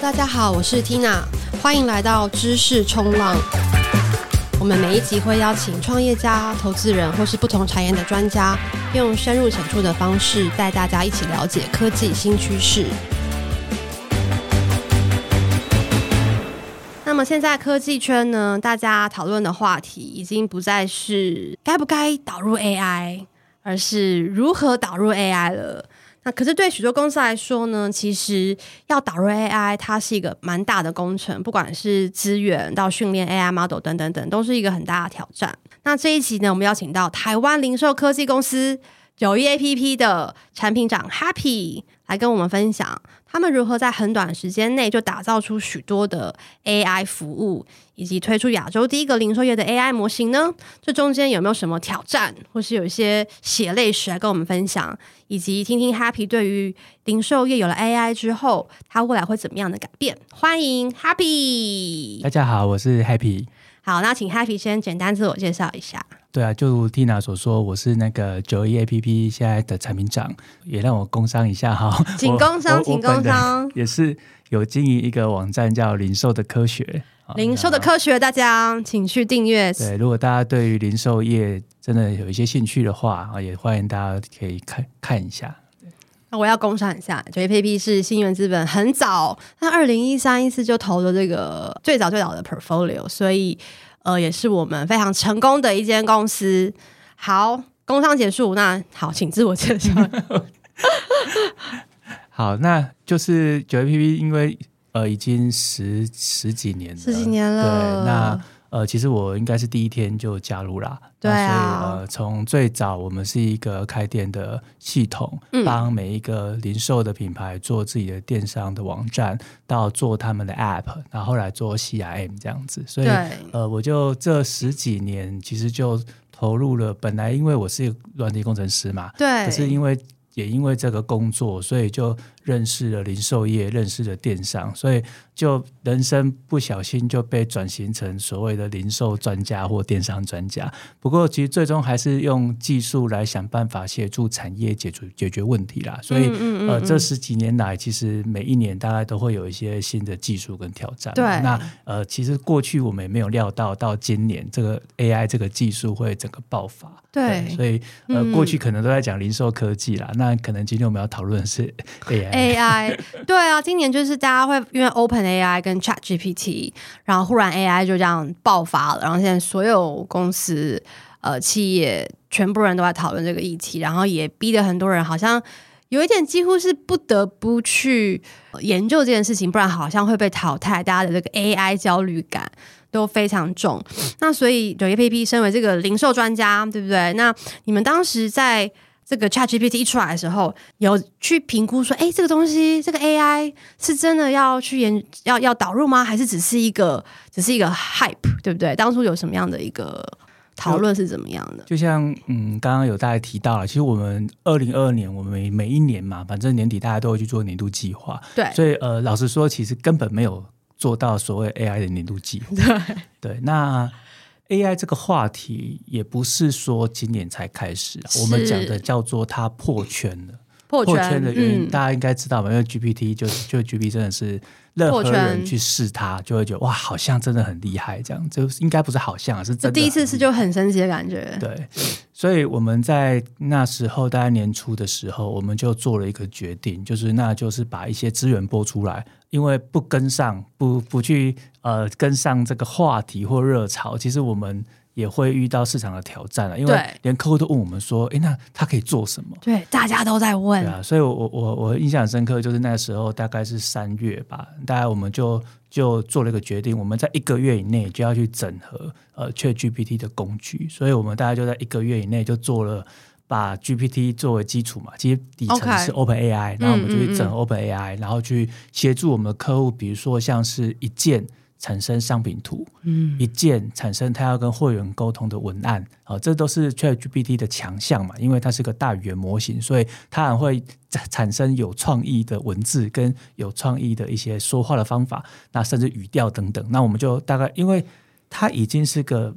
大家好，我是 Tina，欢迎来到知识冲浪。我们每一集会邀请创业家、投资人或是不同产业的专家，用深入浅出的方式带大家一起了解科技新趋势。那么现在科技圈呢，大家讨论的话题已经不再是该不该导入 AI，而是如何导入 AI 了。那可是对许多公司来说呢，其实要导入 AI，它是一个蛮大的工程，不管是资源到训练 AI model 等等等，都是一个很大的挑战。那这一集呢，我们邀请到台湾零售科技公司九一 APP 的产品长 Happy 来跟我们分享。他们如何在很短时间内就打造出许多的 AI 服务，以及推出亚洲第一个零售业的 AI 模型呢？这中间有没有什么挑战，或是有一些血泪史来跟我们分享？以及听听 Happy 对于零售业有了 AI 之后，它未来会怎么样的改变？欢迎 Happy！大家好，我是 Happy。好，那请 Happy 先简单自我介绍一下。对啊，就如 Tina 所说，我是那个九一 APP 现在的产品长，也让我工商一下哈。请工商，请工商。也是有经营一个网站叫零售的科学。零售的科学，大家请去订阅。对，如果大家对于零售业真的有一些兴趣的话啊，也欢迎大家可以看看一下。那我要工商一下，91APP 是新源资本很早，那二零一三一四就投了这个最早最早的 portfolio，所以。呃，也是我们非常成功的一间公司。好，工商结束，那好，请自我介绍。好，那就是 91APP，因为呃，已经十十几年了，十几年了。对，那。呃，其实我应该是第一天就加入啦。对啊。所以呃，从最早我们是一个开店的系统，嗯，帮每一个零售的品牌做自己的电商的网站，到做他们的 App，然后后来做 CRM 这样子。所以呃，我就这十几年其实就投入了。本来因为我是软体工程师嘛，对，可是因为也因为这个工作，所以就认识了零售业，认识了电商，所以。就人生不小心就被转型成所谓的零售专家或电商专家。不过，其实最终还是用技术来想办法协助产业解决解决问题啦。所以，嗯嗯嗯呃，这十几年来，其实每一年大概都会有一些新的技术跟挑战。对，那呃，其实过去我们也没有料到，到今年这个 AI 这个技术会整个爆发。对，对所以呃，过去可能都在讲零售科技啦，嗯、那可能今天我们要讨论的是 AI。AI，对啊，今年就是大家会因为 Open。AI 跟 ChatGPT，然后忽然 AI 就这样爆发了，然后现在所有公司、呃企业，全部人都在讨论这个议题，然后也逼得很多人好像有一点几乎是不得不去研究这件事情，不然好像会被淘汰。大家的这个 AI 焦虑感都非常重。那所以 91APP 身为这个零售专家，对不对？那你们当时在这个 ChatGPT 一出来的时候，有去评估说，哎，这个东西，这个 AI 是真的要去研要要导入吗？还是只是一个只是一个 hype，对不对？当初有什么样的一个讨论是怎么样的？就像嗯，刚刚有大家提到了，其实我们二零二二年，我们每每一年嘛，反正年底大家都会去做年度计划，对，所以呃，老实说，其实根本没有做到所谓 AI 的年度计划，对对，那。AI 这个话题也不是说今年才开始，我们讲的叫做它破圈了。破圈，的原因，嗯、大家应该知道吧？因为 GPT 就就 GPT 真的是任何人去试它，就会觉得哇，好像真的很厉害，这样就应该不是好像，是真的。第一次是就很神奇的感觉。对，所以我们在那时候大概年初的时候，我们就做了一个决定，就是那就是把一些资源拨出来。因为不跟上，不不去呃跟上这个话题或热潮，其实我们也会遇到市场的挑战了。因为连客户都问我们说：“哎，那他可以做什么？”对，大家都在问。对啊，所以我我我我印象很深刻，就是那时候大概是三月吧，大概我们就就做了一个决定，我们在一个月以内就要去整合呃 ChatGPT 的工具，所以我们大概就在一个月以内就做了。把 GPT 作为基础嘛，其实底层是 OpenAI，然后我们就去整 OpenAI，然后去协助我们的客户，比如说像是一键产生商品图，嗯，一键产生他要跟会员沟通的文案，啊，这都是 ChatGPT 的强项嘛，因为它是个大语言模型，所以它还会产生有创意的文字跟有创意的一些说话的方法，那甚至语调等等，那我们就大概，因为它已经是个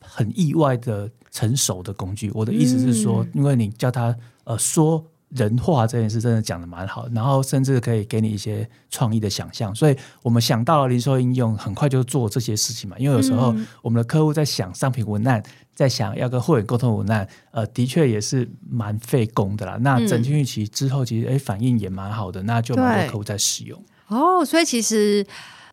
很意外的。成熟的工具，我的意思是说，嗯、因为你叫它呃说人化这件事真的讲的蛮好，然后甚至可以给你一些创意的想象，所以我们想到了零售应用，很快就做这些事情嘛。因为有时候我们的客户在想商品文案，在想要跟会员沟通文案，呃，的确也是蛮费工的啦。那整进去其实之后，其实哎反应也蛮好的，那就蛮多客户在使用。哦，所以其实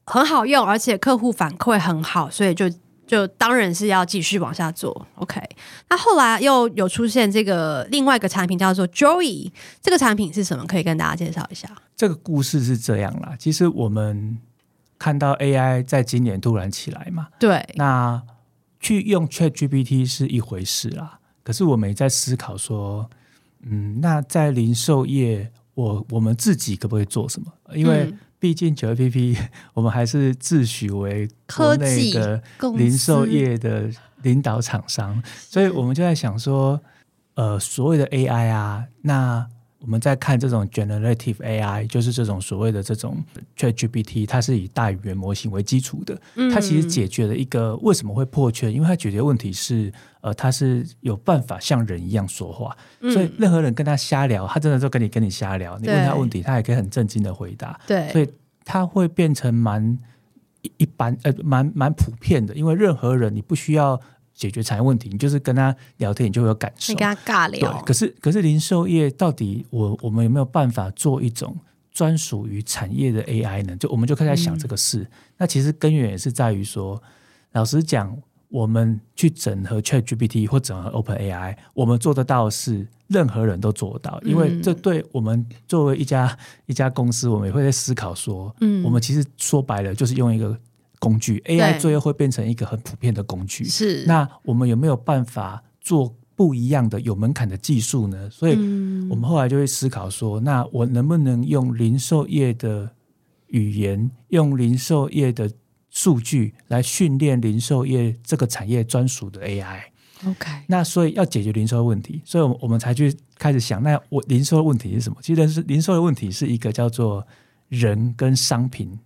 很好用，而且客户反馈很好，所以就。就当然是要继续往下做，OK。那后来又有出现这个另外一个产品叫做 Joey，这个产品是什么？可以跟大家介绍一下。这个故事是这样啦，其实我们看到 AI 在今年突然起来嘛，对。那去用 ChatGPT 是一回事啦，可是我们也在思考说，嗯，那在零售业，我我们自己可不可以做什么？因为、嗯毕竟九 APP，我们还是自诩为国内的零售业的领导厂商，所以我们就在想说，呃，所谓的 AI 啊，那。我们在看这种 generative AI，就是这种所谓的这种 ChatGPT，它是以大语言模型为基础的。它其实解决了一个为什么会破圈，因为它解决的问题是，呃，它是有办法像人一样说话，所以任何人跟他瞎聊，他真的就跟你跟你瞎聊。你问他问题，他也可以很正经的回答。对，所以它会变成蛮一般，呃，蛮蛮普遍的，因为任何人你不需要。解决产业问题，你就是跟他聊天，你就会有感受。你跟他尬聊。对，可是可是零售业到底我我们有没有办法做一种专属于产业的 AI 呢？就我们就开始在想这个事。嗯、那其实根源也是在于说，老实讲，我们去整合 ChatGPT 或整合 OpenAI，我们做得到的是任何人都做得到，因为这对我们作为一家一家公司，我们也会在思考说，嗯，我们其实说白了就是用一个。工具 AI 最后会变成一个很普遍的工具。是，那我们有没有办法做不一样的有门槛的技术呢？所以，我们后来就会思考说，那我能不能用零售业的语言，用零售业的数据来训练零售业这个产业专属的 AI？OK，那所以要解决零售问题，所以我们才去开始想，那我零售的问题是什么？其实是零售的问题是一个叫做人跟商品。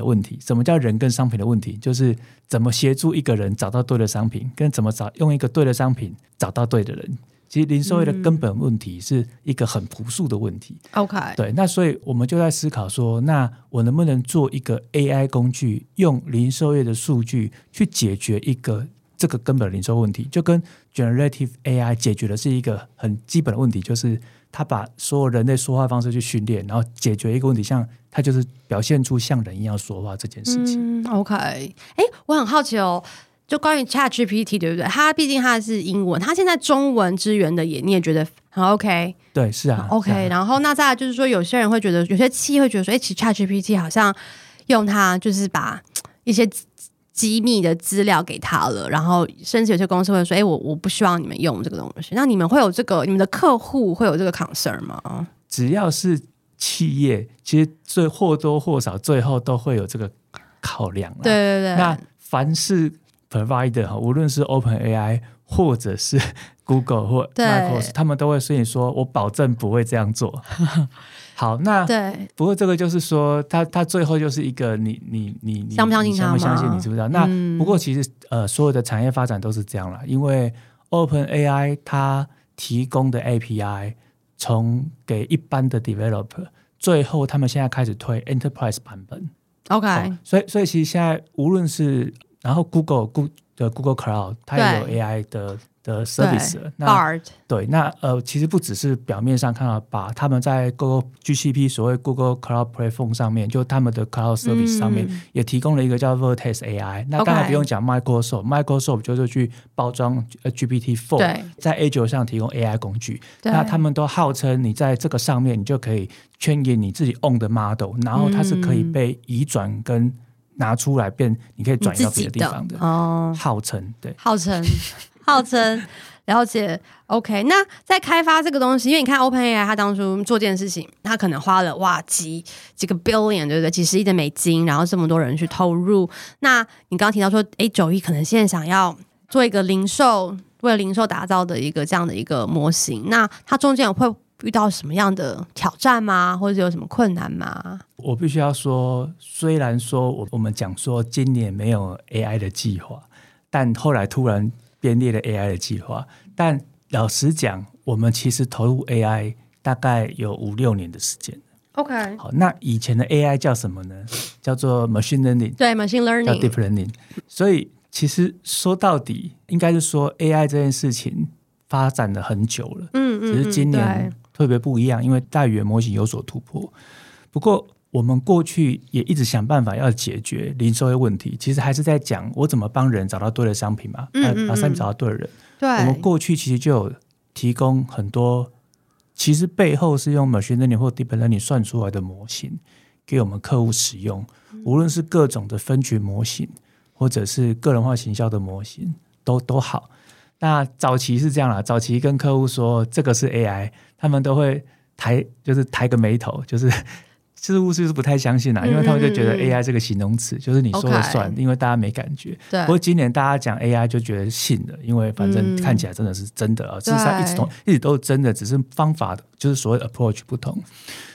的问题，什么叫人跟商品的问题？就是怎么协助一个人找到对的商品，跟怎么找用一个对的商品找到对的人。其实零售业的根本问题是一个很朴素的问题。OK，对，那所以我们就在思考说，那我能不能做一个 AI 工具，用零售业的数据去解决一个这个根本的零售问题？就跟 Generative AI 解决的是一个很基本的问题，就是他把所有人类说话方式去训练，然后解决一个问题，像。他就是表现出像人一样说话这件事情。嗯、OK，哎，我很好奇哦，就关于 ChatGPT 对不对？它毕竟它是英文，它现在中文支援的也，你也觉得很 OK？对，是啊，OK 啊。然后那再来就是说，有些人会觉得，有些企业会觉得说，哎，其实 ChatGPT 好像用它就是把一些机密的资料给他了，然后甚至有些公司会说，哎，我我不希望你们用这个东西。那你们会有这个，你们的客户会有这个 concern 吗？只要是。企业其实最或多或少最后都会有这个考量。对对对。那凡是 provider 哈，无论是 OpenAI 或者是 Google 或 Microsoft，他们都会说你说我保证不会这样做。好，那对。不过这个就是说，他他最后就是一个你你你你相不相信他相不相信？你知不知道？那不过其实呃，所有的产业发展都是这样了，因为 OpenAI 它提供的 API。从给一般的 developer，最后他们现在开始推 enterprise 版本。OK，哦，所以所以其实现在无论是然后 Google Google 的 Google Cloud，它也有 AI 的。的 service，那 Bard 对，那呃，其实不只是表面上看到，把他们在 Google GCP 所谓 Google Cloud Platform 上面，就他们的 Cloud Service 上面、嗯、也提供了一个叫 Vertex AI。那当然不用讲 Microsoft，Microsoft 就是去包装 GPT Four，在 Azure 上提供 AI 工具。那他们都号称你在这个上面，你就可以 train 给你自己 own 的 model，然后它是可以被移转跟拿出来变，你可以转移到别的地方的。哦，号称对，号称。号称了解，OK。那在开发这个东西，因为你看 OpenAI，它当初做这件事情，它可能花了哇几几个 billion，对不对？几十亿的美金，然后这么多人去投入。那你刚刚提到说，哎，九亿可能现在想要做一个零售，为了零售打造的一个这样的一个模型，那它中间会遇到什么样的挑战吗？或者有什么困难吗？我必须要说，虽然说我我们讲说今年没有 AI 的计划，但后来突然。编列了 AI 的计划，但老实讲，我们其实投入 AI 大概有五六年的时间。OK，好，那以前的 AI 叫什么呢？叫做 machine learning，对，machine learning，叫 deep learning。所以其实说到底，应该是说 AI 这件事情发展了很久了。嗯嗯，只是今年特别不一样，因为大语言模型有所突破。不过我们过去也一直想办法要解决零售业问题，其实还是在讲我怎么帮人找到对的商品嘛，嗯嗯嗯，把商品找到对的人。对，我们过去其实就有提供很多。其实背后是用 machine learning 或 deep learning 算出来的模型给我们客户使用，无论是各种的分群模型，或者是个人化行销的模型，都都好。那早期是这样啦，早期跟客户说这个是 AI，他们都会抬，就是抬个眉头，就是。似乎是不太相信啦，因为他们就觉得 AI 这个形容词就是你说了算，因为大家没感觉。不过今年大家讲 AI 就觉得信了，因为反正看起来真的是真的啊，事实上一直都一直都是真的，只是方法就是所谓 approach 不同。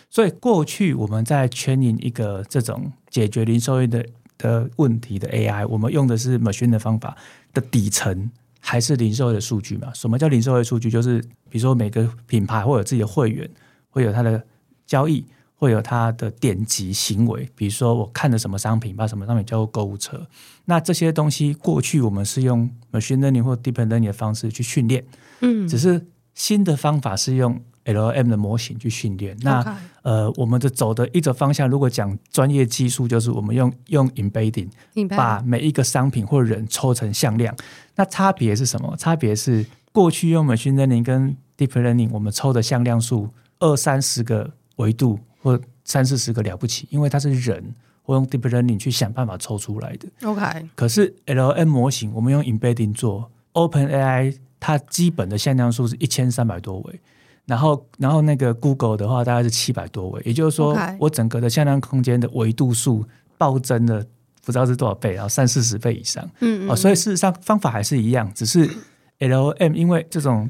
所以过去我们在 training 一个这种解决零售业的的问题的 AI，我们用的是 machine 的方法的底层还是零售业的数据嘛？什么叫零售业数据？就是比如说每个品牌会有自己的会员，会有他的交易。会有它的点击行为，比如说我看了什么商品，把什么商品叫做购物车。那这些东西过去我们是用 machine learning 或 deep learning 的方式去训练，嗯，只是新的方法是用 LLM 的模型去训练。那.呃，我们的走的一个方向，如果讲专业技术，就是我们用用 embedding 把每一个商品或人抽成向量。那差别是什么？差别是过去用 machine learning 跟 deep learning，我们抽的向量数二三十个维度。或三四十个了不起，因为它是人，我用 deep learning 去想办法抽出来的。OK，可是 LLM 模型，我们用 embedding 做，OpenAI 它基本的向量数是一千三百多位，然后然后那个 Google 的话大概是七百多位，也就是说我整个的向量空间的维度数暴增了不知道是多少倍，然后三四十倍以上。嗯，嗯，哦，所以事实上方法还是一样，只是 LLM 因为这种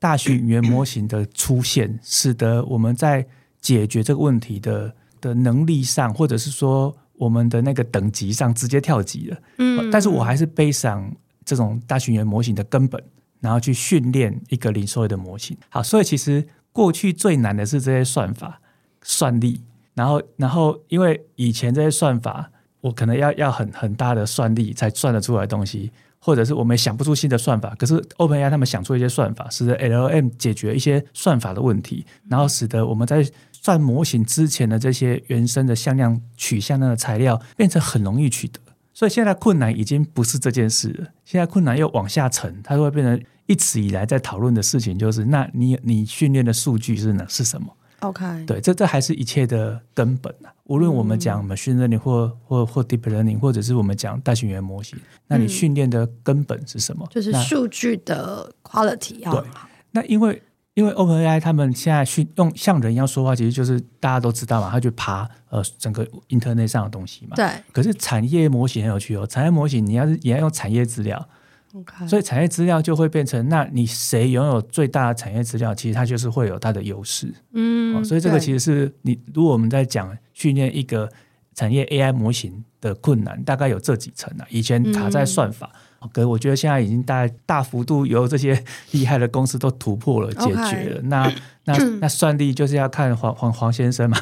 大型语言模型的出现，使得我们在解决这个问题的的能力上，或者是说我们的那个等级上直接跳级了。嗯，但是我还是背上这种大型语言模型的根本，然后去训练一个零售业的模型。好，所以其实过去最难的是这些算法、算力，然后然后因为以前这些算法，我可能要要很很大的算力才算得出来的东西。或者是我们想不出新的算法，可是 OpenAI 他们想出一些算法，使得 LLM 解决一些算法的问题，然后使得我们在算模型之前的这些原生的向量取向量的材料变成很容易取得。所以现在困难已经不是这件事了，现在困难又往下沉，它会变成一直以来在讨论的事情，就是那你你训练的数据是呢是什么？OK，对，这这还是一切的根本啊！无论我们讲 machine learning 或或或 deep learning，或者是我们讲大型语言模型，那你训练的根本是什么？就是数据的 quality 要好。对，那因为因为 OpenAI 他们现在去用像人一样说话，其实就是大家都知道嘛，他去爬呃整个 internet 上的东西嘛。对。可是产业模型很有趣哦，产业模型你要是也要用产业资料。Okay. 所以产业资料就会变成，那你谁拥有最大的产业资料，其实它就是会有它的优势。嗯、哦，所以这个其实是你如果我们在讲训练一个产业 AI 模型的困难，大概有这几层啊。以前卡在算法，嗯、可我觉得现在已经大大幅度由这些厉害的公司都突破了解决了。那 那那算力就是要看黄黄黄先生嘛，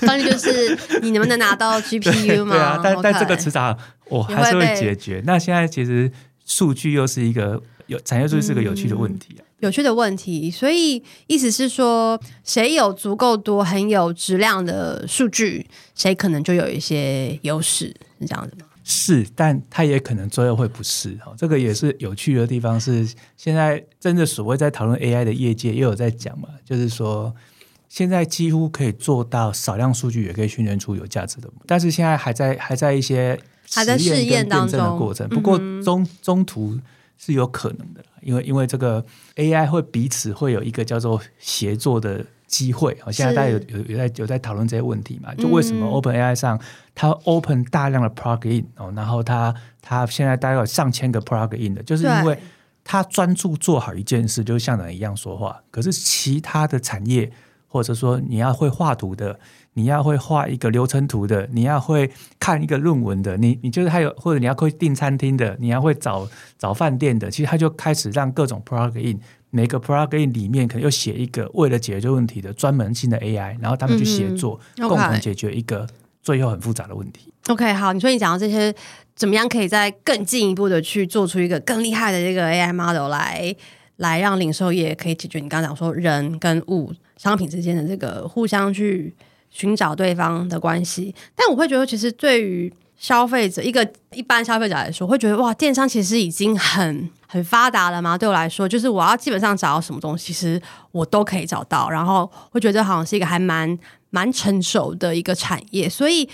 算力就是你能不能拿到 GPU 嘛？对啊，但.但这个迟早我还是会解决。那现在其实。数据又是一个有产业数据是个有趣的问题啊，嗯，有趣的问题。所以意思是说，谁有足够多很有质量的数据，谁可能就有一些优势，是这样子吗？是，但它也可能最后会不是。哈，这个也是有趣的地方。是现在真的所谓在讨论 AI 的业界，也有在讲嘛，就是说现在几乎可以做到少量数据也可以训练出有价值的，但是现在还在还在一些。还在试验当中的过程，不过中中途是有可能的，因为因为这个 AI 会彼此会有一个叫做协作的机会。好，现在大家有有有在有在讨论这些问题嘛？就为什么 OpenAI 上它 open 大量的 plugin 哦，然后它它现在大概有上千个 plugin 的，就是因为它专注做好一件事，就像人一样说话。可是其他的产业或者说你要会画图的，你要会画一个流程图的，你要会看一个论文的，你你就是还有或者你要会订餐厅的，你要会找找饭店的，其实它就开始让各种 plugin，每个 plugin 里面可能又写一个为了解决问题的专门性的 AI，然后他们去协作，嗯、共同解决一个最后很复杂的问题。OK，好，你说你讲到这些，怎么样可以再更进一步的去做出一个更厉害的这个 AI model 来？来让零售业可以解决你刚刚讲说人跟物商品之间的这个互相去寻找对方的关系，但我会觉得，其实对于消费者一个一般消费者来说，会觉得哇，电商其实已经很很发达了嘛。对我来说，就是我要基本上找到什么东西，其实我都可以找到，然后会觉得好像是一个还蛮蛮成熟的一个产业。所以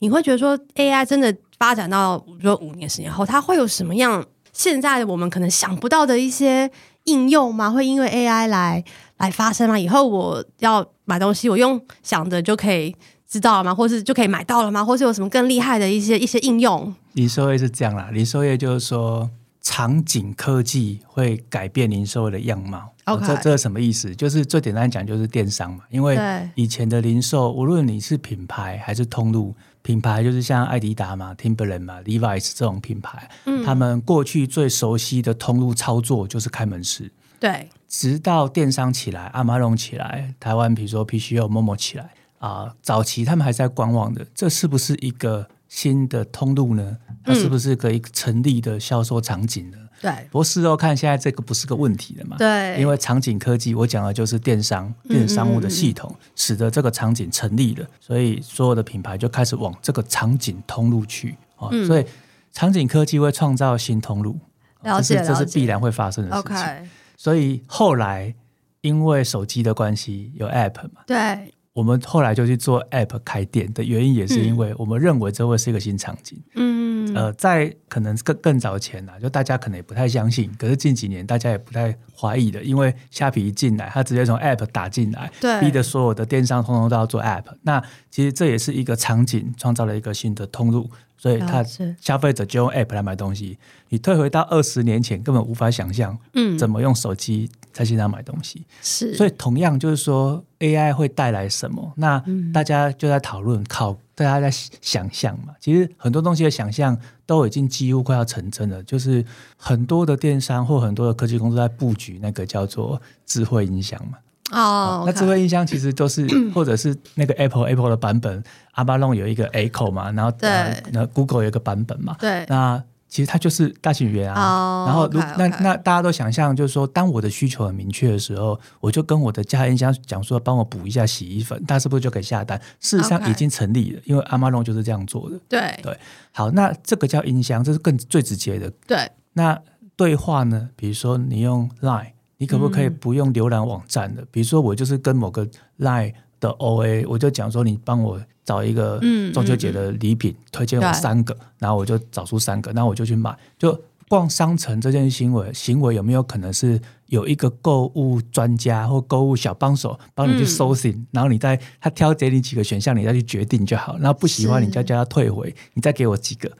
你会觉得说，AI 真的发展到比如说五年、十年后，它会有什么样现在我们可能想不到的一些？应用吗？会因为 AI 来来发生吗？以后我要买东西，我用想的就可以知道了吗？或是就可以买到了吗？或是有什么更厉害的一些一些应用？零售业是这样啦，零售业就是说，场景科技会改变零售的样貌。这这是什么意思？就是最简单讲，就是电商嘛。因为以前的零售，无论你是品牌还是通路。品牌就是像艾迪达嘛、Timberland 嘛、Levi's 这种品牌，嗯，他们过去最熟悉的通路操作就是开门市。对，直到电商起来，阿马逊起来，台湾比如说 PCO、Momo 起来啊、呃，早期他们还在观望的，这是不是一个新的通路呢？它是不是可以成立的销售场景呢？对，不过事后看，现在这个不是个问题了嘛？对，因为场景科技，我讲的就是电商、电子商务的系统，嗯嗯嗯，使得这个场景成立了，所以所有的品牌就开始往这个场景通路去啊、嗯。所以场景科技会创造新通路，了解，这是这是必然会发生的事情。所以后来因为手机的关系，有 App 嘛？对。我们后来就去做 App 开店的原因，也是因为我们认为这会是一个新场景。嗯，呃，在可能更更早前呢、啊，就大家可能也不太相信，可是近几年大家也不太怀疑的，因为虾皮一进来，它直接从 App 打进来，对，逼得所有的电商通通都要做 App。那其实这也是一个场景，创造了一个新的通路，所以他消费者就用 App 来买东西。你退回到二十年前，根本无法想象，嗯，怎么用手机。在线上买东西是，所以同样就是说，AI 会带来什么？那大家就在讨论，靠大家在想象嘛。其实很多东西的想象都已经几乎快要成真了。就是很多的电商或很多的科技公司在布局那个叫做智慧音箱嘛。哦、oh, 那智慧音箱其实都是，或者是那个 Apple Apple 的版本，阿巴隆有一个 Echo 嘛，然后对，那 Google 有一个版本嘛，对，那。其实它就是大型语言啊，oh, 然后.那那大家都想象，就是说，当我的需求很明确的时候，我就跟我的家音箱讲说，帮我补一下洗衣粉，他是不是就可以下单？事实上已经成立了.因为 Amazon 就是这样做的。对对，好，那这个叫音箱，这是更最直接的。对，那对话呢？比如说你用 Line，你可不可以不用浏览网站的？嗯、比如说我就是跟某个 Line 的 OA，我就讲说，你帮我。找一个中秋节的礼品，嗯嗯嗯，推荐我三个，然后我就找出三个，然后我就去买。就逛商城这件行为，行为有没有可能是有一个购物专家或购物小帮手帮你去搜寻，嗯，然后你再他挑给你几个选项，你再去决定就好。然后不喜欢你再叫他退回，你再给我几个。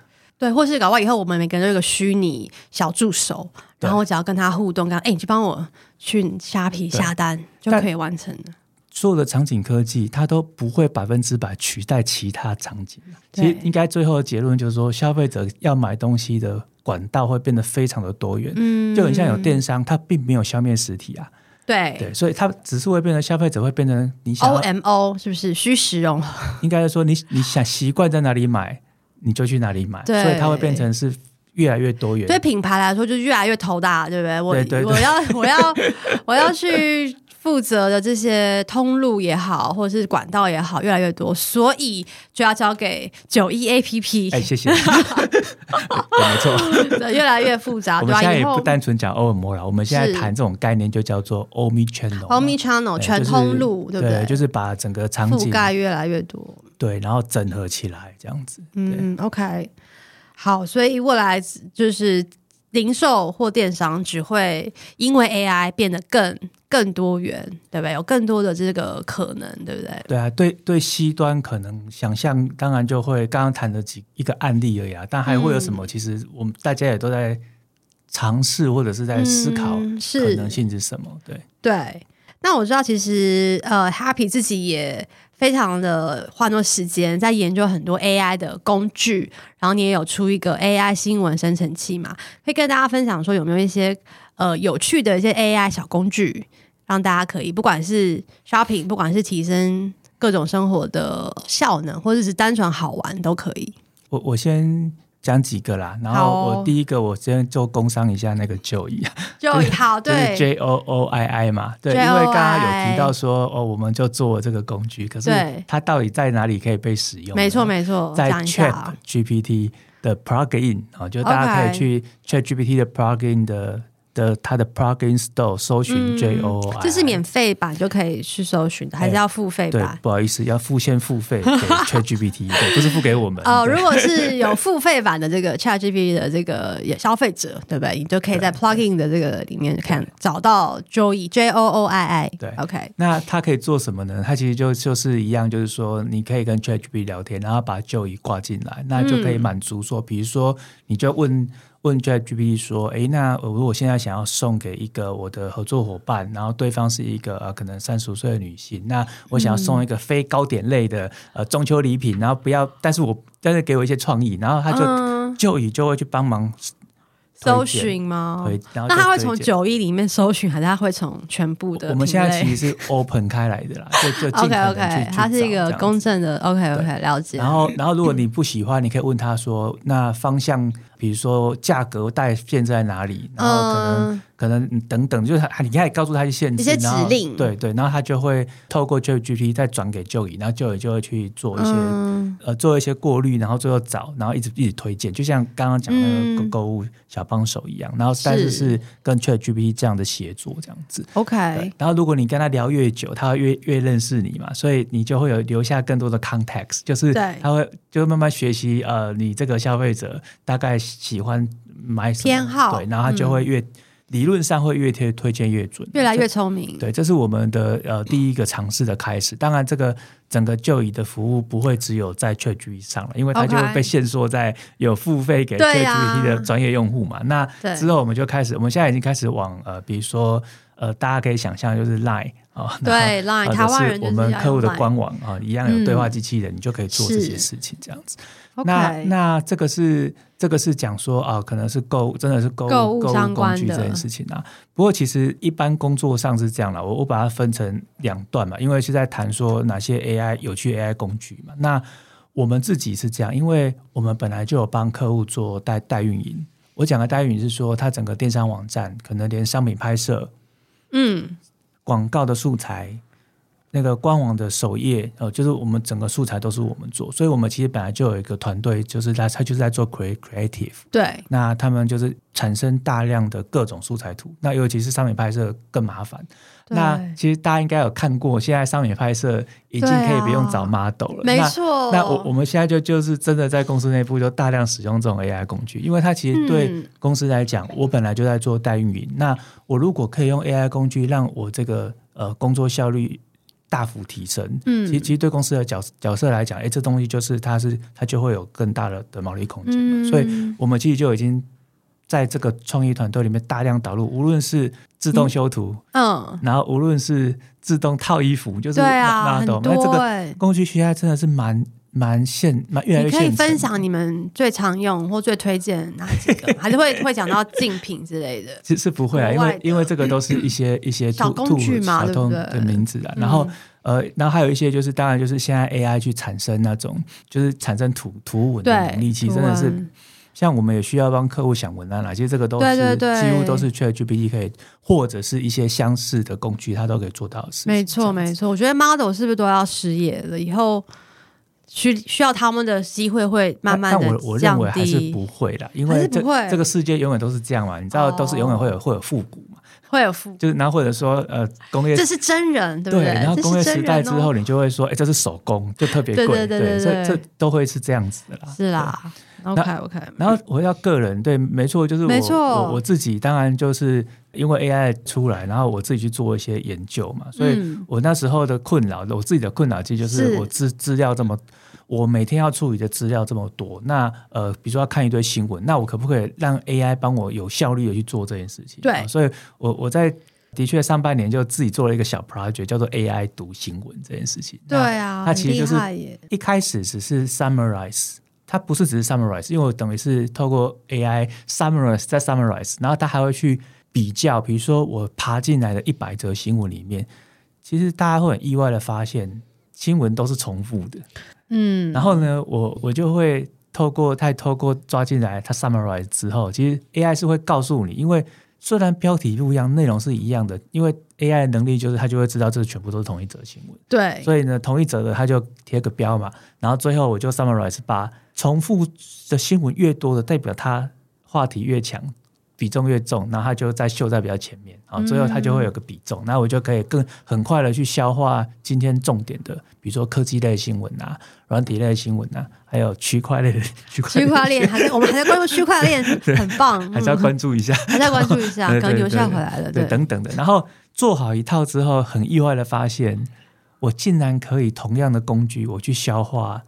对，或是搞不好以后我们每个人都有个虚拟小助手，然后我只要跟他互动，跟他哎，你去帮我去虾皮下单就可以完成了。所有的场景科技，它都不会百分之百取代其他场景。其实，应该最后的结论就是说，消费者要买东西的管道会变得非常的多元。嗯，就很像有电商，它并没有消灭实体啊。对对，所以它只是会变成消费者会变成你想 O M O 是不是虚实用？应该是说你你想习惯在哪里买，你就去哪里买。对，所以它会变成是越来越多元。对品牌来说，就越来越头大，对不对？我对对对，我要我要我要去。负责的这些通路也好，或者是管道也好，越来越多，所以就要交给九一 APP。哎，谢谢。没错，越来越复杂。我们现在也不单纯讲欧尔摩了，我们现在谈这种概念就叫做 Omni Channel。Omni Channel 全通路，对不对？就是把整个场景覆盖越来越多。对，然后整合起来这样子。嗯，OK。好，所以未来就是。零售或电商只会因为 AI 变得更更多元，对不对？有更多的这个可能，对不对？对啊，对对，C 端可能想象当然就会刚刚谈的几一个案例而已啊，但还会有什么？嗯、其实我们大家也都在尝试或者是在思考可能性是什么？对、嗯、对。那我知道，其实呃，Happy 自己也非常的花很多时间在研究很多 AI 的工具，然后你也有出一个 AI 新闻生成器嘛，可以跟大家分享说有没有一些呃有趣的一些 AI 小工具，让大家可以不管是 shopping，不管是提升各种生活的效能，或者是单纯好玩都可以。我我先。讲几个啦，然后我第一个我先做工商一下那个 Joy，Joy 好对，J O O I I 嘛，对，因为刚刚有提到说哦，我们就做了这个工具，可是它到底在哪里可以被使用？没错没错，在 Chat GPT 的 Plugin 啊，就大家可以去 Chat GPT 的 Plugin 的。的它的 plugin store 搜寻 J O，这是免费版就可以去搜寻的，还是要付费版？对，不好意思，要付先付费给 ChatGPT，不是付给我们。哦，如果是有付费版的这个 ChatGPT 的这个消费者，对不对？你就可以在 plugin 的这个里面看找到 Joey J O O I I。对，OK。那它可以做什么呢？它其实就就是一样，就是说你可以跟 ChatGPT 聊天，然后把 Joey 挂进来，那就可以满足说，比如说你就问。问 ChatGPT 说：“哎，那我如果现在想要送给一个我的合作伙伴，然后对方是一个呃可能三十五岁的女性，那我想要送一个非糕点类的呃中秋礼品，然后不要，但是我但是给我一些创意，然后他就、嗯、就以就会去帮忙。”搜寻吗？那他会从九亿里面搜寻，还是他会从全部的？我们现在其实是 open 开来的啦，就就 OK OK，它是一个公正的 OK OK 了解。然后然后如果你不喜欢，你可以问他说：“那方向，比如说价格带现在哪里？”然后可能。可能等等，就是他，你可以告诉他一些限制，一些指令，对对，然后他就会透过 ChatGPT 再转给 Joey，然后 Joey 就会去做一些、嗯、呃做一些过滤，然后最后找，然后一直一直推荐，就像刚刚讲那个购物小帮手一样。嗯、然后但是是跟 ChatGPT 这样的协作这样子。OK。然后如果你跟他聊越久，他会越越认识你嘛，所以你就会有留下更多的 context，就是他会就会慢慢学习呃你这个消费者大概喜欢买什么偏好，对，然后他就会越。嗯理论上会越推推荐越准，越来越聪明。对，这是我们的呃第一个尝试的开始。当然，这个整个 Joey 的服务不会只有在 ChatGPT 上了，因为它就会被限缩在有付费给 ChatGPT 的专业用户嘛。啊、那之后我们就开始，我们现在已经开始往呃，比如说呃，大家可以想象就是 Line 啊、哦，对 Line，台湾人是我们客户的官网啊、哦，一样有对话机器人，嗯、你就可以做这些事情，这样子。那那这个是这个是讲说啊，可能是购真的是购购物工具这件事情啊。不过其实一般工作上是这样了，我我把它分成两段嘛，因为是在谈说哪些 AI 有趣 AI 工具嘛。那我们自己是这样，因为我们本来就有帮客户做代代运营。我讲的代运营是说，他整个电商网站可能连商品拍摄，嗯，广告的素材。那个官网的首页，呃，就是我们整个素材都是我们做，所以我们其实本来就有一个团队，就是在他就是在做 creative。对。那他们就是产生大量的各种素材图，那尤其是商品拍摄更麻烦。那其实大家应该有看过，现在商品拍摄已经可以不用找 model 了。没错。那我我们现在就就是真的在公司内部就大量使用这种 AI 工具，因为它其实对公司来讲，嗯、我本来就在做代运营，那我如果可以用 AI 工具让我这个呃工作效率。大幅提升，嗯，其实其实对公司的角角色来讲，哎，这东西就是它是它就会有更大的的毛利空间，嗯、所以我们其实就已经在这个创意团队里面大量导入，无论是自动修图，嗯，然后无论是自动套衣服，就是对啊，那这个工具现在真的是蛮蛮现蛮越来越。你可以分享你们最常用或最推荐哪几个？还是会会讲到竞品之类的？其实是不会啊，因为因为这个都是一些 一些小工具嘛，小通的名字啊，然后。呃，然后还有一些就是，当然就是现在 AI 去产生那种，就是产生图图文的能力，其实真的是，像我们也需要帮客户想文案啦，其实这个都是几乎都是 ChatGPT 可以，或者是一些相似的工具，它都可以做到的事情。没错，没错。我觉得 model 是不是都要失业了？以后需需要他们的机会会慢慢的。但我我认为还是不会的，因为这这个世界永远都是这样嘛，你知道，都是永远会有会有复古嘛。会有复古，就是然后或者说呃工业，这是真人对不对？对，然后工业时代之后，你就会说，哎，这是手工，就特别贵，对对对对，这这都会是这样子的啦。是啦，OK OK。然后回到个人，对，没错，就是我我我自己，当然就是因为 AI 出来，然后我自己去做一些研究嘛，所以我那时候的困扰，我自己的困扰其实就是我资资料这么。我每天要处理的资料这么多，那呃，比如说要看一堆新闻，那我可不可以让 AI 帮我有效率的去做这件事情？对，所以我我在的确上半年就自己做了一个小 project，叫做 AI 读新闻这件事情。对啊，它其实就是一开始只是 summarize，它不是只是 summarize，因为我等于是透过 AI summarize 再 summarize，然后它还会去比较，比如说我爬进来的一百则新闻里面，其实大家会很意外的发现新闻都是重复的。嗯，然后呢，我我就会。透过它透过抓进来，它 summarize 之后，其实 AI 是会告诉你，因为虽然标题不一样，内容是一样的，因为 AI 的能力就是它就会知道这全部都是同一则新闻。对，所以呢，同一则的它就贴个标嘛，然后最后我就 summarize，把重复的新闻越多的，代表它话题越强。比重越重，然后它就在秀在比较前面，啊，最后它就会有个比重，那、嗯、我就可以更很快的去消化今天重点的，比如说科技类新闻啊、软体类新闻啊，还有区块链的 区块链，区块链还在我们还在关注区块链，很棒，还是要关注一下，还是要关注一下，可能留下回来了，对，等等的。然后做好一套之后，很意外的发现，我竟然可以同样的工具，我去消化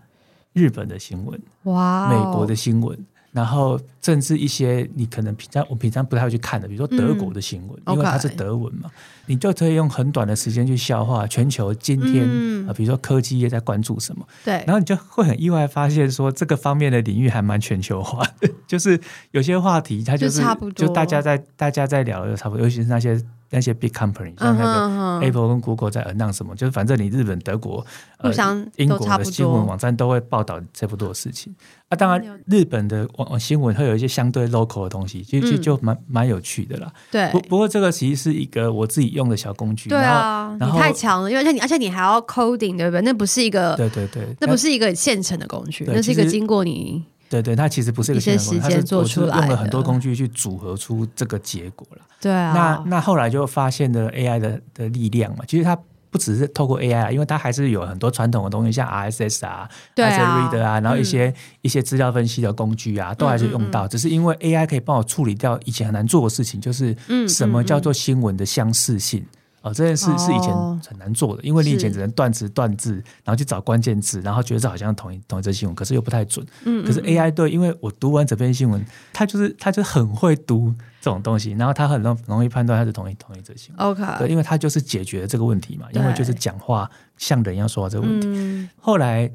日本的新闻，哇，美国的新闻。然后，甚至一些你可能平常我平常不太会去看的，比如说德国的新闻，嗯、因为它是德文嘛你就可以用很短的时间去消化全球今天啊、比如说科技业在关注什么。对，然后你就会很意外发现说，这个方面的领域还蛮全球化的，就是有些话题它就是就，差不多就大家在大家在聊的差不多，尤其是那些。那些 big company 像那个 Apple 跟 Google 在 announce 什么，就是反正你日本、德国、呃、英国的新闻网站都会报道差不多的事情。啊，当然日本的网新闻会有一些相对 local 的东西，其实就就蛮蛮有趣的啦。对，不不过这个其实是一个我自己用的小工具。对啊，你太强了，因为而且你而且你还要 coding 对不对？那不是一个对对对，那不是一个现成的工具，那是一个经过你。对对，它其实不是一个现成工具，它是做出来用了很多工具去组合出这个结果了。对啊，那那后来就发现了 AI 的的力量嘛，其实它不只是透过 AI，啊因为它还是有很多传统的东西，像 RSS 啊、Reader 啊，然后一些、嗯、一些资料分析的工具啊，都还是用到。嗯嗯嗯，只是因为 AI 可以帮我处理掉以前很难做的事情，就是什么叫做新闻的相似性。哦，这件事是以前很难做的，因为你以前只能断词断字，然后去找关键字，然后觉得这好像同一同一则新闻，可是又不太准。嗯，嗯，可是 AI 对，因为我读完整篇新闻，它就是它就很会读这种东西，然后它很容容易判断它是同一同一则新闻。OK，对，因为它就是解决了这个问题嘛，因为就是讲话像人一样说话这个问题。嗯、后来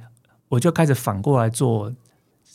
我就开始反过来做。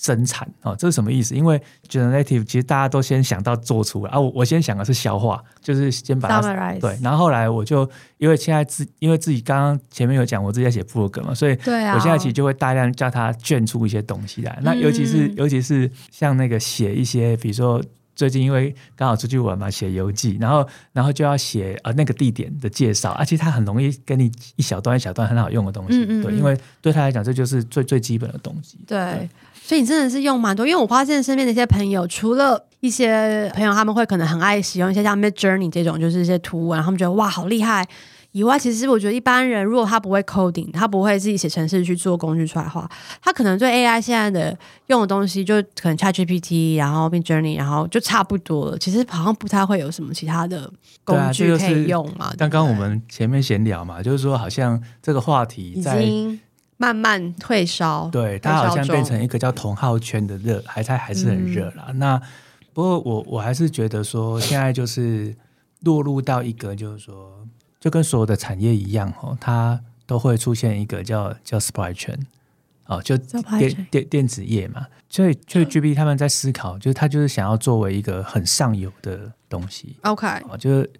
生产哦，这是什么意思？因为 generative 其实大家都先想到做出来啊，我我先想的是消化，就是先把它 Summarize 对，然后后来我就因为现在自因为自己刚刚前面有讲，我自己在写部落格嘛，所以我现在其实就会大量叫他卷出一些东西来。啊、那尤其是尤其是像那个写一些，比如说最近因为刚好出去玩嘛，写游记，然后然后就要写呃那个地点的介绍，而且他很容易给你一小段一小段很好用的东西，嗯嗯嗯对，因为对他来讲这就是最最基本的东西，对。对所以你真的是用蛮多，因为我发现身边的一些朋友，除了一些朋友他们会可能很爱使用一些像 Midjourney 这种，就是一些图文，他们觉得哇好厉害以外，其实我觉得一般人如果他不会 coding，他不会自己写程式去做工具出来的话，他可能对 AI 现在的用的东西就可能 ChatGPT，然后 Midjourney，然后就差不多了。其实好像不太会有什么其他的工具可以用嘛。刚刚我们前面闲聊嘛，就是说好像这个话题在。慢慢退烧，对，它好像变成一个叫同号圈的热，还在还是很热啦。嗯、那不过我我还是觉得说，现在就是落入到一个就是说，就跟所有的产业一样哦，它都会出现一个叫叫 supply chain 哦，就电电电子业嘛。所以就 GPT 他们在思考，就是他就是想要作为一个很上游的东西。OK，哦，就是。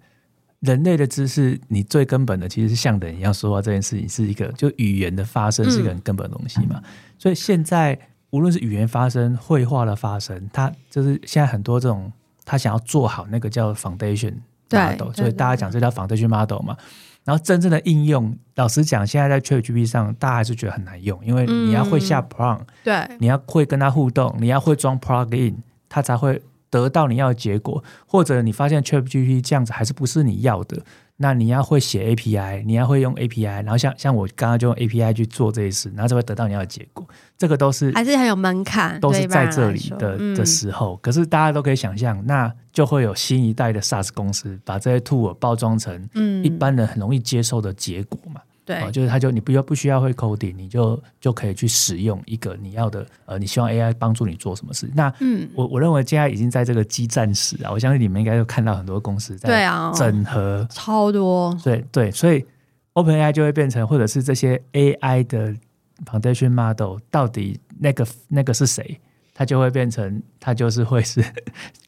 人类的知识，你最根本的其实是像人一样说话这件事情，是一个就语言的发生是一个很根本的东西嘛。嗯、所以现在无论是语言发生、绘画的发生，它就是现在很多这种他想要做好那个叫 foundation model，所以大家讲这叫 foundation model 嘛。然后真正的应用，老实讲，现在在 ChatGPT 上，大家还是觉得很难用，因为你要会下 prompt，对，你要会跟他互动，你要会装 plugin，它才会。得到你要的结果，或者你发现 ChatGPT 这样子还是不是你要的，那你要会写 API，你要会用 API，然后像像我刚刚就用 API 去做这一事，然后就会得到你要的结果。这个都是还是很有门槛，都是在这里的的时候。可是大家都可以想象，那就会有新一代的 SaaS 公司把这些 tool 包装成一般人很容易接受的结果嘛。对、哦，就是它就你不要不需要会 coding，你就就可以去使用一个你要的呃，你希望 AI 帮助你做什么事。那嗯，我我认为现在已经在这个基站时啊，我相信你们应该都看到很多公司在整合、啊、超多，对对，所以 OpenAI 就会变成，或者是这些 AI 的 Foundation Model 到底那个那个是谁？它就会变成，它就是会是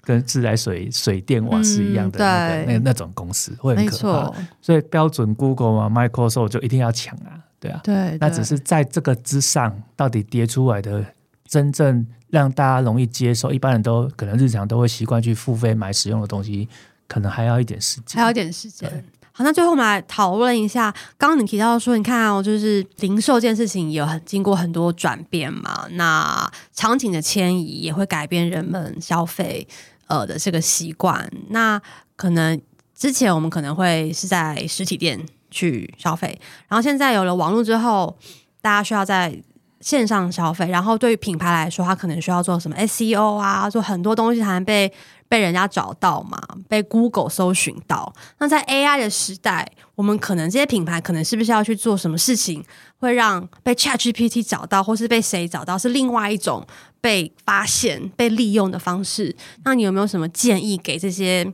跟自来水、水电瓦斯一样的那个、嗯、那那种公司，会很可怕。所以标准 Google 嘛，Microsoft 就一定要抢啊，对啊。对，那只是在这个之上，到底跌出来的真正让大家容易接受，一般人都可能日常都会习惯去付费买使用的东西，可能还要一点时间，还要一点时间。好，那最后我们来讨论一下，刚刚你提到说，你看哦，就是零售这件事情有很经过很多转变嘛，那场景的迁移也会改变人们消费呃的这个习惯。那可能之前我们可能会是在实体店去消费，然后现在有了网络之后，大家需要在线上消费。然后对于品牌来说，它可能需要做什么 SEO 啊，做很多东西才能被。被人家找到嘛，被 Google 搜寻到。那在 AI 的时代，我们可能这些品牌可能是不是要去做什么事情，会让被 ChatGPT 找到，或是被谁找到，是另外一种被发现、被利用的方式。那你有没有什么建议给这些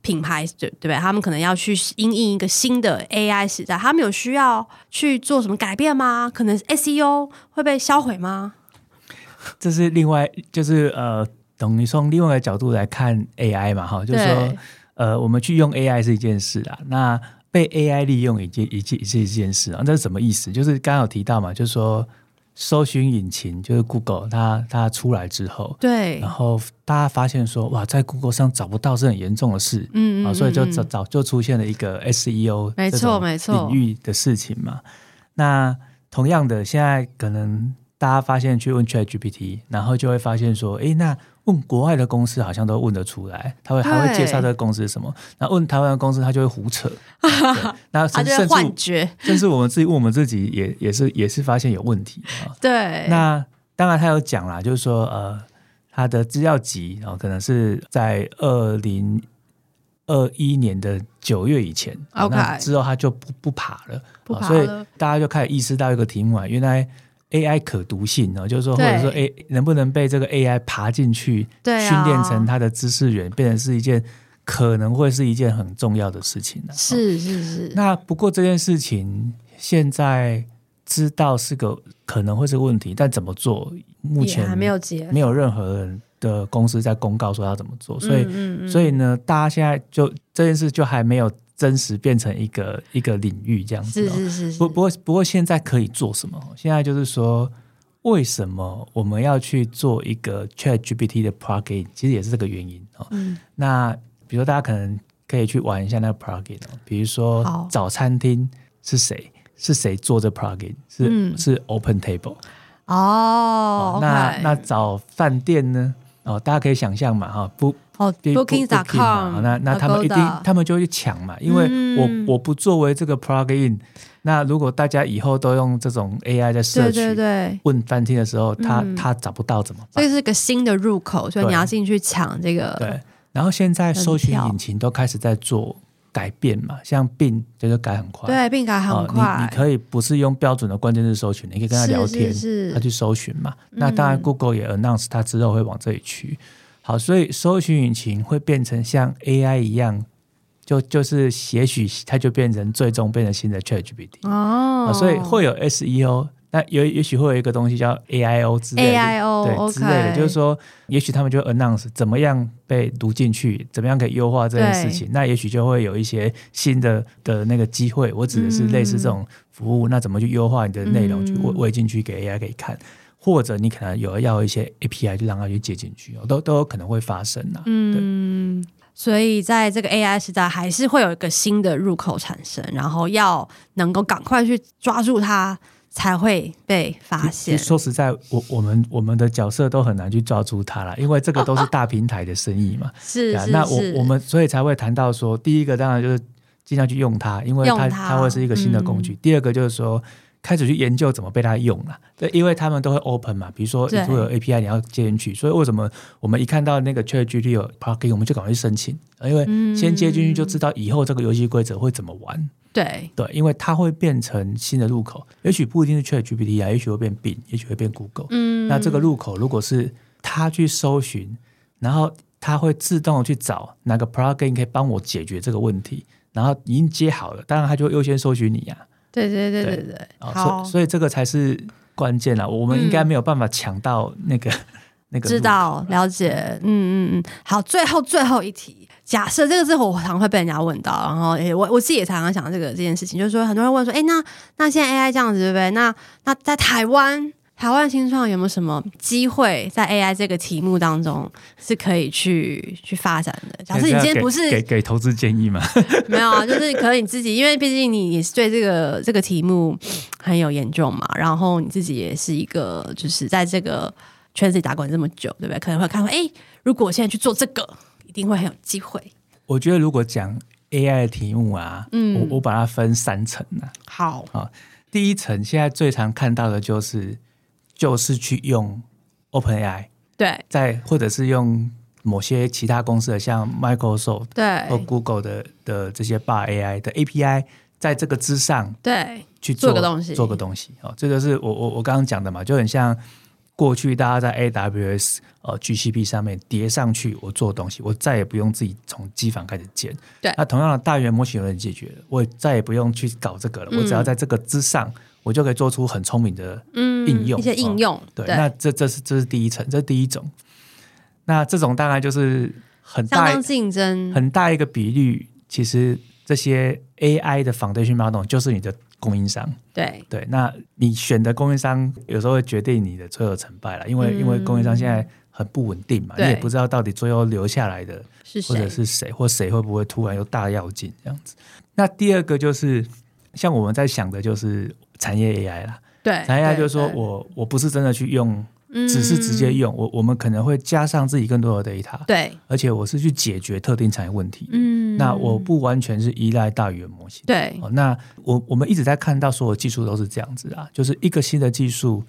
品牌？对对不对？他们可能要去因应一个新的 AI 时代，他们有需要去做什么改变吗？可能 SEO 会被销毁吗？这是另外，就是呃。等于从另外一个角度来看 AI 嘛，哈，就是说，呃，我们去用 AI 是一件事啊，那被 AI 利用一件一件是一件事啊，那是什么意思？就是刚刚有提到嘛，就是说，搜寻引擎就是 Google，它它出来之后，对，然后大家发现说，哇，在 Google 上找不到是很严重的事，嗯，啊，所以就早早就出现了一个 SEO 没错没错领域的事情嘛。那同样的，现在可能大家发现去问 ChatGPT，然后就会发现说，哎，那问国外的公司好像都问得出来，他会他会介绍这个公司是什么。那问台湾的公司，他就会胡扯。那甚至 幻觉，甚至我们自己问我们自己也，也也是也是发现有问题。对。那当然他有讲啦，就是说呃，他的资料集然后可能是在二零二一年的九月以前，OK，那之后他就不不爬了，不爬了。所以大家就开始意识到一个题目啊，原来。AI 可读性呢，就是说，或者说 A 能不能被这个 AI 爬进去，训练成它的知识源，变成是一件可能会是一件很重要的事情。是是是。那不过这件事情现在知道是个可能会是问题，但怎么做，目前还没有结，没有任何人的公司在公告说要怎么做，所以所以呢，大家现在就这件事就还没有。真实变成一个一个领域这样子，是是是，是。不不过不过现在可以做什么？现在就是说，为什么我们要去做一个 ChatGPT 的 plugin？其实也是这个原因哦。嗯。那比如说大家可能可以去玩一下那个 plugin 哦，比如说找餐厅是谁？是谁做这 plugin？是、嗯、是 Open Table 哦。哦。那那找饭店呢？哦，大家可以想象嘛，哈，不。哦，Booking.com，那那他们一定，他们就会去抢嘛，因为我、嗯、我不作为这个 plugin，那如果大家以后都用这种 AI 在 search，对对对，问翻天的时候，他、嗯、他找不到怎么办？这是个新的入口，所以你要进去抢这个。对，然后现在搜寻引擎都开始在做改变嘛，像 Bing 就是改很快，对，Bing 改很快，哦、你你可以不是用标准的关键字搜寻，你可以跟他聊天，是是。是他去搜寻嘛。那当然，Google 也 announce 他之后会往这里去。好，所以搜寻引擎会变成像 AI 一样，就就是也许它就变成最终变成新的 ChatGPT 哦，所以会有 SEO，那也也许会有一个东西叫 AIO 之类的，AIO 对、之类的，就是说，也许他们就 announce 怎么样被读进去，怎么样可以优化这件事情，那也许就会有一些新的的那个机会。我指的是类似这种服务，嗯、那怎么去优化你的内容，去喂喂进去给 AI 可以看。或者你可能有要一些 API，就让它去接进去，都都有可能会发生呐。嗯，所以在这个 AI 时代，还是会有一个新的入口产生，然后要能够赶快去抓住它，才会被发现。说实在，我我们我们的角色都很难去抓住它了，因为这个都是大平台的生意嘛。是，啊，那我我们所以才会谈到说，第一个当然就是尽量去用它，因为它它会是一个新的工具。嗯、第二个就是说。开始去研究怎么被他用了，对，因为他们都会 open 嘛，比如说如果有 API 你要接进去，所以为什么我们一看到那个 ChatGPT 有 plugin，我们就赶快去申请，因为先接进去就知道以后这个游戏规则会怎么玩。对对，因为它会变成新的入口，也许不一定是 ChatGPT 啊，也许会变 Bing，也许会变 Google。嗯，那这个入口如果是他去搜寻，然后他会自动去找哪个 plugin 可以帮我解决这个问题，然后已经接好了，当然他就会优先搜寻你呀、啊。对对对对对，对。好，所以这个才是关键啦，我们应该没有办法抢到那个、嗯、那个。知道了解，嗯。嗯嗯，好，最后最后一题。假设这个之后我常会被人家问到，然后诶，我我自己也常常想这个这件事情，就是说很多人问说，哎，那那现在 AI 这样子对不对？那那在台湾，台湾新创有没有什么机会在 AI 这个题目当中是可以去去发展的？假设你今天不是给给，给投资建议吗？没有啊，就是可能你自己，因为毕竟你也是对这个这个题目很有研究嘛，然后你自己也是一个就是在这个圈子里打滚这么久，对不对？可能会看到，诶，如果我现在去做这个。一定会很有机会。我觉得如果讲 AI 的题目啊，嗯，我我把它分三层呢。好啊，第一层现在最常看到的就是就是去用 OpenAI，对，在或者是用某些其他公司的，像 Microsoft 对或 Google 的的这些 Bard AI 的 API，在这个之上对去做，做个东西，做个东西。哦，这个是我我我刚刚讲的嘛，就很像。过去大家在 AWS 呃 GCP 上面叠上去，我做东西，我再也不用自己从机房开始建。对，那同样的大语言模型有人解决了，我再也不用去搞这个了。嗯、我只要在这个之上，我就可以做出很聪明的应用，嗯、一些应用。哦、对，对，那这这是这是第一层，这是第一种。那这种当然就是很大竞争，很大一个比率。其实这些 AI 的 foundation model 就是你的。供应商对对，那你选的供应商有时候会决定你的最后成败了，因为、嗯、因为供应商现在很不稳定嘛，你也不知道到底最后留下来的是谁或者是谁，或谁会不会突然又大跃进这样子。那第二个就是像我们在想的就是产业 AI 啦，对，产业 AI 就是说我我不是真的去用。只是直接用我，我们可能会加上自己更多的 data，对，而且我是去解决特定产业问题，嗯，那我不完全是依赖大语言模型，对，那我我们一直在看到所有技术都是这样子啊，就是一个新的技术。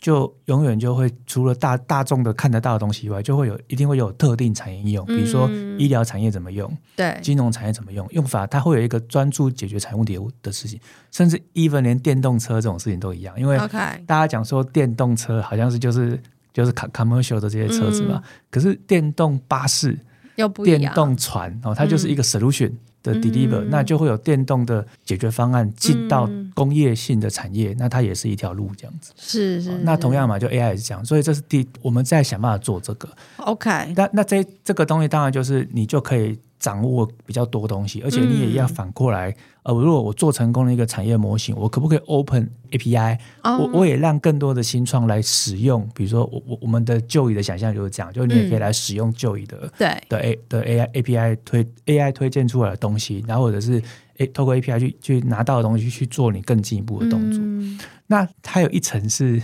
就永远就会除了大大众的看得到的东西以外，就会有一定会有特定产业应用，比如说医疗产业怎么用，对，金融产业怎么用，用法它会有一个专注解决产业问题的事情，甚至 even 连电动车这种事情都一样，因为大家讲说电动车好像是就是就是 commercial 的这些车子嘛，可是电动巴士、电动船哦，它就是一个 solution。的 deliver，、嗯、那就会有电动的解决方案进到工业性的产业，嗯、那它也是一条路这样子。是是，是。那同样嘛，就 AI 也是这样，所以这是第我们在想办法做这个。OK。那那这这个东西当然就是你就可以。掌握比较多东西，而且你也要反过来。嗯、呃，如果我做成功了一个产业模型，我可不可以 open API？、哦、我我也让更多的新创来使用。比如说，我我我们的旧椅的想象就是这样，就你也可以来使用旧椅的、嗯、对的 A 的 AI API 推 AI 推荐出来的东西，然后或者是诶透过 API 去去拿到的东西去做你更进一步的动作。嗯、那它有一层是，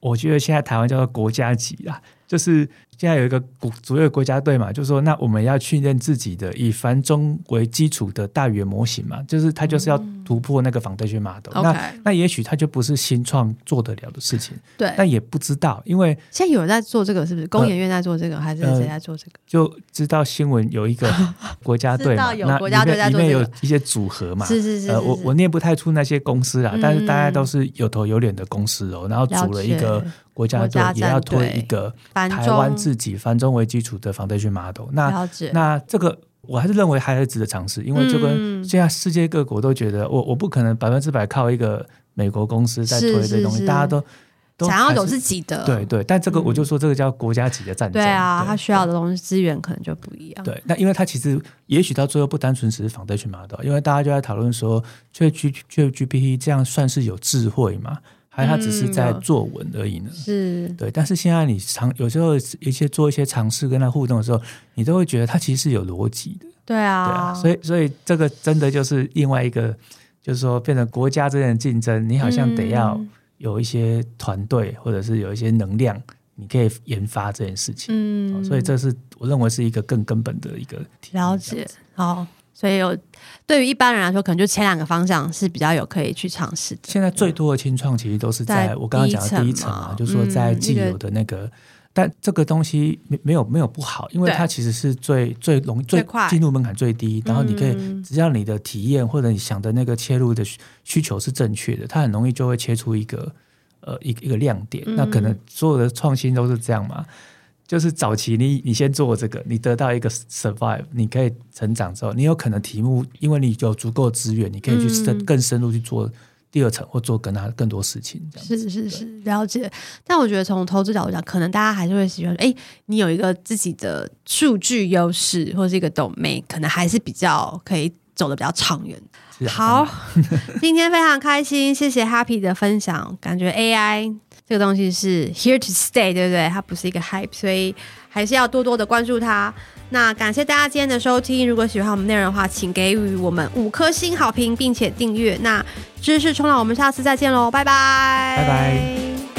我觉得现在台湾叫做国家级啦，就是。现在有一个国主要国家队嘛，就是说，那我们要训练自己的以繁中为基础的大语言模型嘛，就是它就是要突破那个 foundation model。嗯、那那也许它就不是新创做得了的事情，对。但也不知道，因为现在有人在做这个，是不是？工研院在做这个，呃、还是谁在做这个？就知道新闻有一个 国家队嘛，有国家队在做、这个、里面有一些组合嘛，是是是，是。呃，我我念不太出那些公司啊，嗯、但是大家都是有头有脸的公司哦，然后组了一个。国家队也要推一个台湾自己繁中为基础的 foundation model。那那这个我还是认为还是值得尝试，因为就跟现在世界各国都觉得我我不可能百分之百靠一个美国公司在推这东西，大家都都想要有自己的。对对，但这个我就说这个叫国家级的战争。对啊，他需要的东西资源可能就不一样。对，那因为他其实也许到最后不单纯只是 foundation model，因为大家就在讨论说，就 G 就 GPT 这样算是有智慧嘛？还他只是在作文而已呢，嗯、是对。但是现在你尝有时候一些做一些尝试跟他互动的时候，你都会觉得他其实是有逻辑的。对啊，对啊。所以所以这个真的就是另外一个，就是说变成国家之间的竞争，你好像得要有一些团队或者是有一些能量，你可以研发这件事情。嗯，所以这是我认为是一个更根本的一个了解。好。所以有，对于一般人来说，可能就前两个方向是比较有可以去尝试的。现在最多的清创其实都是在我刚刚讲的第一层嘛，就是说在既有的那个但这个东西没没有没有不好，因为它其实是最最容易最进入门槛最低，然后你可以只要你的体验或者你想的那个切入的需求是正确的，它很容易就会切出一个呃一个一个亮点。那可能所有的创新都是这样嘛，就是早期你你先做这个，你得到一个 survive，你可以成长之后，你有可能题目因为你有足够资源，你可以去深更深入去做。第二层或做更他更多事情，是是是了解。但我觉得从投资角度讲，可能大家还是会喜欢，哎、欸，你有一个自己的数据优势，或者是一个 domain，可能还是比较可以走得比较长远。啊、好，今天非常开心，谢谢 Happy 的分享。感觉 AI 这个东西是 here to stay，对不对？它不是一个 hype，所以还是要多多的关注它。那感谢大家今天的收听，如果喜欢我们内容的话，请给予我们五颗星好评，并且订阅。那知识冲浪，我们下次再见喽，拜拜，拜拜。